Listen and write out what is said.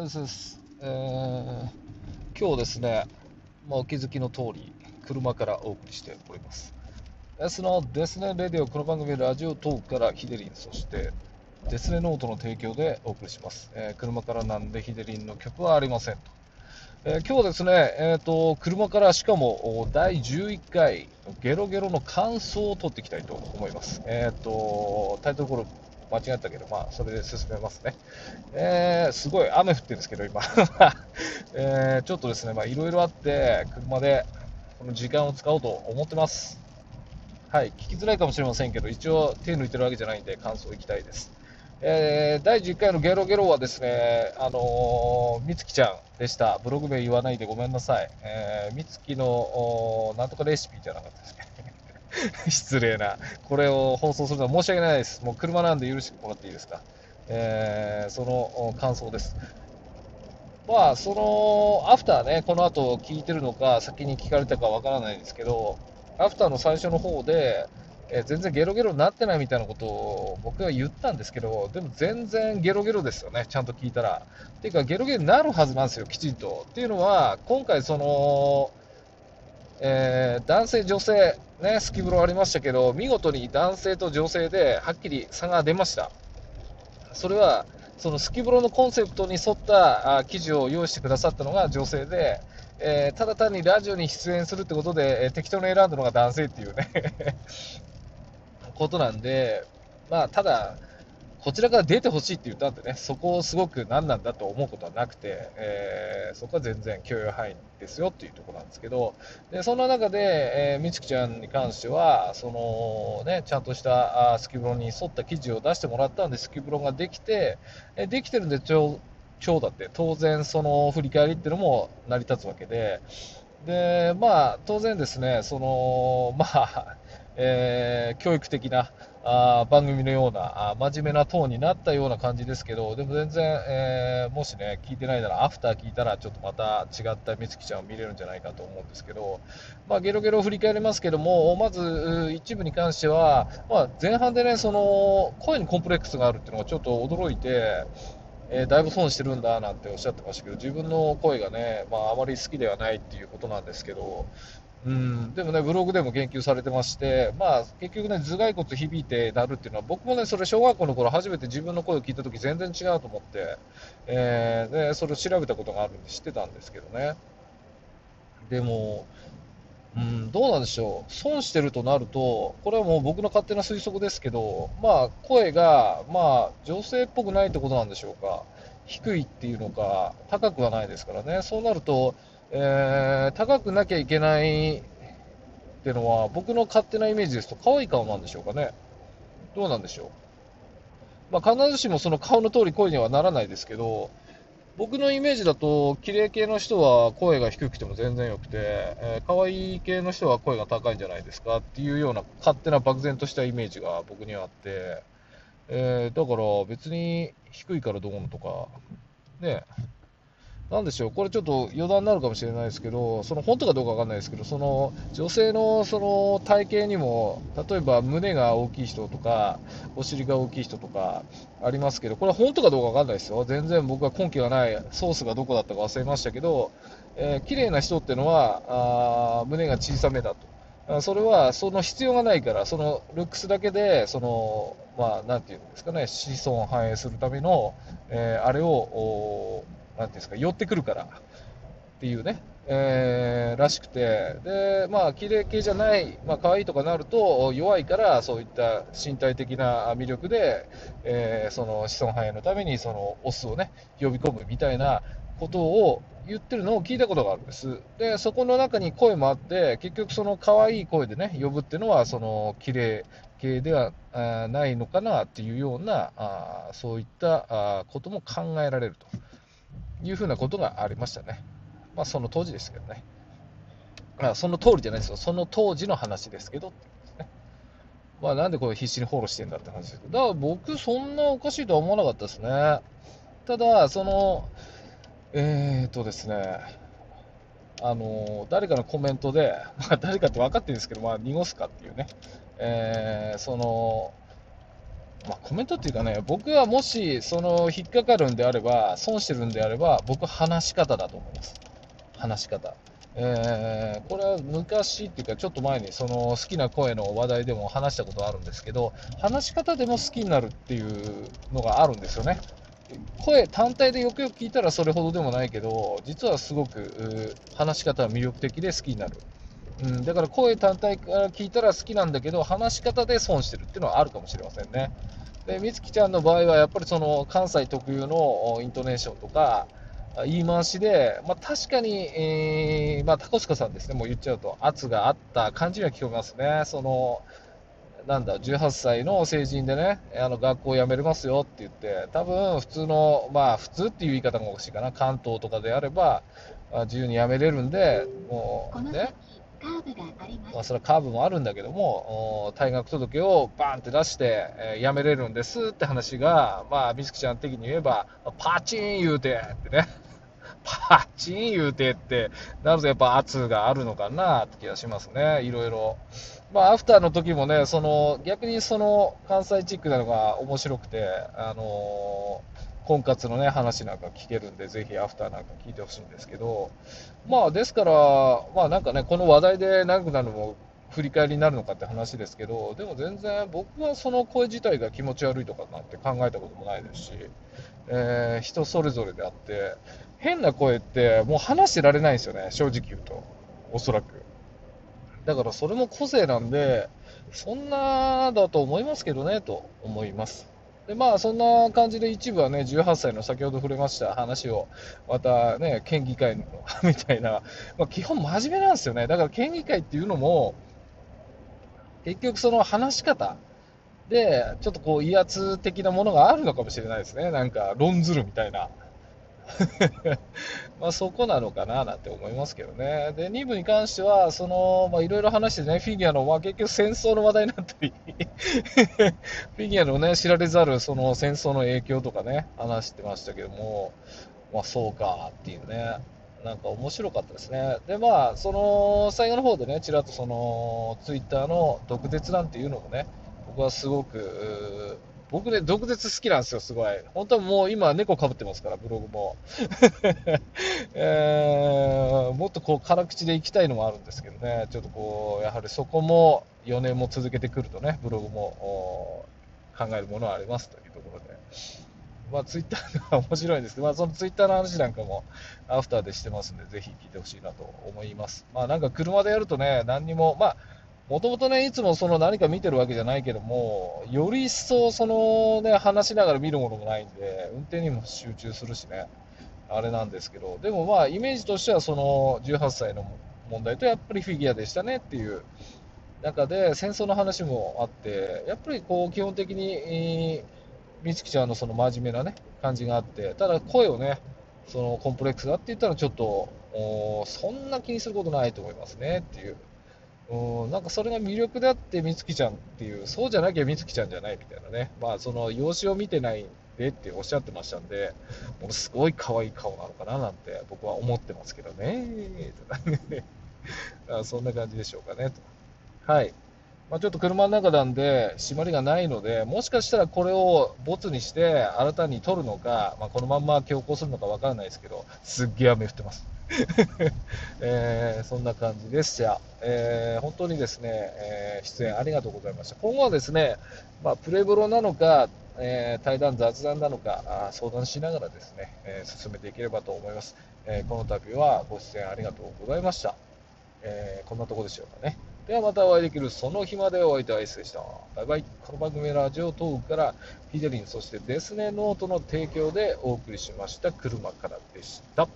ですです、えー今日ですね、まあ、お気づきの通り、車からお送りしております。S のデスネレディオ、この番組はラジオトークからヒデリン、そしてデスネノートの提供でお送りします。えー車からなんでヒデリンの曲はありませんと。えー今日ですね、えーと、車からしかも第11回ゲロゲロの感想を取っていきたいと思います。えっ、と、タイトルコール間違ったけど、まあ、それで進めますね。えーすごい雨降ってるんですけど、今。えーちょっとですね、まあ、いろいろあって、車でこの時間を使おうと思ってます。はい、聞きづらいかもしれませんけど、一応手抜いてるわけじゃないんで、感想いきたいです。えー第10回のゲロゲロはですね、あのー、みつきちゃんでした。ブログ名言わないでごめんなさい。えーみつきの、おーなんとかレシピじゃなかったですね。失礼な。これを放送するのは申し訳ないです。もう車なんで許してもらっていいですか？えーその感想です。まあ、その、アフターね、この後聞いてるのか、先に聞かれたかわからないですけど、アフターの最初の方で、え全然ゲロゲロになってないみたいなことを僕は言ったんですけど、でも全然ゲロゲロですよね、ちゃんと聞いたら。っていうか、ゲロゲロになるはずなんですよ、きちんと。っていうのは、今回、その、えー男性、女性、ね、スキブロありましたけど、見事に男性と女性ではっきり差が出ました。それは、そのスキブロのコンセプトに沿ったあ記事を用意してくださったのが女性で、えーただ単にラジオに出演するってことで、えー適当に選んだのが男性っていうね ことなんで、まあ、ただ、こちらから出てほしいって言ったんでね、そこをすごく何なんだと思うことはなくて、えーそこは全然許容範囲ですよっていうところなんですけど、でそんな中で、えーみつきちゃんに関しては、そのね、ちゃんとしたあスキブロに沿った記事を出してもらったんで、スキブロができて、えできてるんでちょう、ちょうだって、当然、その振り返りっていうのも成り立つわけで、で、まあ、当然ですね、その、まあ、えー教育的なあ番組のようなあ真面目なトーンになったような感じですけど、でも全然、えーもしね、聞いてないなら、アフター聞いたら、ちょっとまた違った美月ちゃんを見れるんじゃないかと思うんですけど、まあ、ゲロゲロ振り返りますけども、まず一部に関しては、まあ、前半でね、その声にコンプレックスがあるっていうのがちょっと驚いて、えーだいぶ損してるんだなんておっしゃってましたけど、自分の声がね、まあ、あまり好きではないっていうことなんですけど、うん、でもね、ブログでも言及されてまして、まあ、結局ね、頭蓋骨響いてなるっていうのは、僕もね、それ小学校の頃初めて自分の声を聞いたとき全然違うと思って、えーで、それを調べたことがあるんで知ってたんですけどね。でも、うん、どうなんでしょう、損してるとなると、これはもう僕の勝手な推測ですけど、まあ、声が、まあ、女性っぽくないってことなんでしょうか、低いっていうのか、高くはないですからね、そうなると、えー高くなきゃいけないっていうのは、僕の勝手なイメージですと、可愛い顔なんでしょうかね、どうなんでしょう、まあ、必ずしもその顔の通り声にはならないですけど、僕のイメージだと、綺麗系の人は声が低くても全然よくて、えー可愛い系の人は声が高いんじゃないですかっていうような勝手な漠然としたイメージが僕にはあって、えーだから別に低いからどうのとか、ね、なんでしょう、これちょっと余談になるかもしれないですけど、その本当かどうかわかんないですけど、その女性のその体型にも、例えば胸が大きい人とか、お尻が大きい人とかありますけど、これは本当かどうかわかんないですよ。全然僕は根拠がないソースがどこだったか忘れましたけど、えー綺麗な人っていうのは、あ胸が小さめだと。それはその必要がないから、そのルックスだけで、その、まあ、なんていうんですかね、子孫繁栄するための、えーあれを、なんていうんですか、寄ってくるからっていうね、えーらしくて、で、まあ、綺麗系じゃない、まあ、可愛いとかなると、弱いから、そういった身体的な魅力で、えーその子孫繁栄のために、そのオスをね、呼び込むみたいなことを言ってるのを聞いたことがあるんです。で、そこの中に声もあって、結局その可愛い声でね、呼ぶっていうのは、その綺麗系ではないのかなっていうような、あそういったあことも考えられるというふうなことがありましたね。まあ、その当時ですけどね。あその通りじゃないですよ。その当時の話ですけど。まあ、なんでこれ必死にフォローしてんだって話ですけど。だから僕、そんなおかしいとは思わなかったですね。ただ、その、えーとですね、あの誰かのコメントで、まあ、誰かって分かってるんですけど、まあ、濁すかっていうね、えーその、まあ、コメントっていうかね、僕はもし、その、引っかかるんであれば、損してるんであれば、僕話し方だと思います。話し方。えー、これは昔っていうか、ちょっと前にその好きな声の話題でも話したことあるんですけど、話し方でも好きになるっていうのがあるんですよね。声単体でよくよく聞いたらそれほどでもないけど、実はすごく話し方は魅力的で好きになる。うん、だから声単体から聞いたら好きなんだけど、話し方で損してるっていうのはあるかもしれませんね。で、みつきちゃんの場合はやっぱりその関西特有のイントネーションとか、言い回しで、まあ、確かに、えー、まあ、タコスカさんですね、もう言っちゃうと、圧があった感じには聞こえますね。その、なんだ、18歳の成人でね、あの学校辞めれますよって言って、多分普通の、まあ普通っていう言い方がおかしいかな、関東とかであれば、自由に辞めれるんで、もうね、まあ、それはカーブもあるんだけども、退学届をバーンって出して、えー、辞めれるんですって話が、まあ、美月ちゃん的に言えば、パチン言うてってね、パチン言うてって、なるとやっぱ圧があるのかなって気がしますね、いろいろ。まあ、アフターの時もね、その、逆にその、関西チックなのが面白くて、あのー婚活のね、話なんか聞けるんで、ぜひアフターなんか聞いてほしいんですけど、まあ、ですから、まあなんかね、この話題で長くなるのも振り返りになるのかって話ですけど、でも全然僕はその声自体が気持ち悪いとかなんて考えたこともないですし、えー、人それぞれであって、変な声ってもう話してられないんですよね、正直言うと。おそらく。だからそれも個性なんで、そんなだと思いますけどね、と思います。でまあ、そんな感じで一部はね、18歳の先ほど触れました話を、またね、県議会のみたいな、まあ、基本真面目なんですよね。だから県議会っていうのも、結局その話し方で、ちょっとこう威圧的なものがあるのかもしれないですね。なんか論ずるみたいな。まあそこなのかななんて思いますけどね。で、2部に関しては、その、まあいろいろ話してね、フィギュアの、まあ結局戦争の話題になったり フィギュアのね、知られざるその戦争の影響とかね、話してましたけども、まあそうかっていうね。なんか面白かったですね。で、まあ、その、最後の方でね、ちらっとその、ツイッターの毒舌なんていうのもね、僕はすごく、僕ね、毒舌好きなんですよ、すごい。本当はもう今、猫かぶってますから、ブログも。えー、もっとこう、辛口でいきたいのもあるんですけどね、ちょっとこう、やはりそこも4年も続けてくるとね、ブログも考えるものはありますというところで。まあ、ツイッターが面白いんですけど、まあ、そのツイッターの話なんかもアフターでしてますんで、ぜひ聞いてほしいなと思います。まあ、なんか車でやるとね、何にも、まあ、もともとね、いつもその何か見てるわけじゃないけども、より一層そのね、話しながら見るものもないんで、運転にも集中するしね、あれなんですけど、でもまあ、イメージとしてはその18歳の問題とやっぱりフィギュアでしたねっていう。中で、戦争の話もあって、やっぱりこう、基本的に、美月ちゃんのその真面目なね、感じがあって、ただ声をね、そのコンプレックスだって言ったらちょっと、そんな気にすることないと思いますねっていう。うん、なんかそれが魅力であって、美月ちゃんっていう、そうじゃなきゃ美月ちゃんじゃないみたいなね、まあ、その容姿を見てないでっておっしゃってましたんで、ものすごい可愛い顔なのかななんて僕は思ってますけどね、そんな感じでしょうかねと。はい。まあ、ちょっと車の中なんで、締まりがないので、もしかしたらこれをボツにして、新たに撮るのか、まあ、このまんま強行するのかわからないですけど、すっげえ雨降ってます。えー、そんな感じでした。えー、本当にですね、えー、出演ありがとうございました。今後はですね、まあ、プレブロなのか、え対談、雑談なのかあ相談しながらですね、え進めていければと思います。えこの度はご出演ありがとうございました。えこんなとこでしょうかね。ではまたお会いできるその日までお会いいたいでした。バイバイ。この番組はラジオトークからフィデリン、そしてデスネノートの提供でお送りしました車からでした。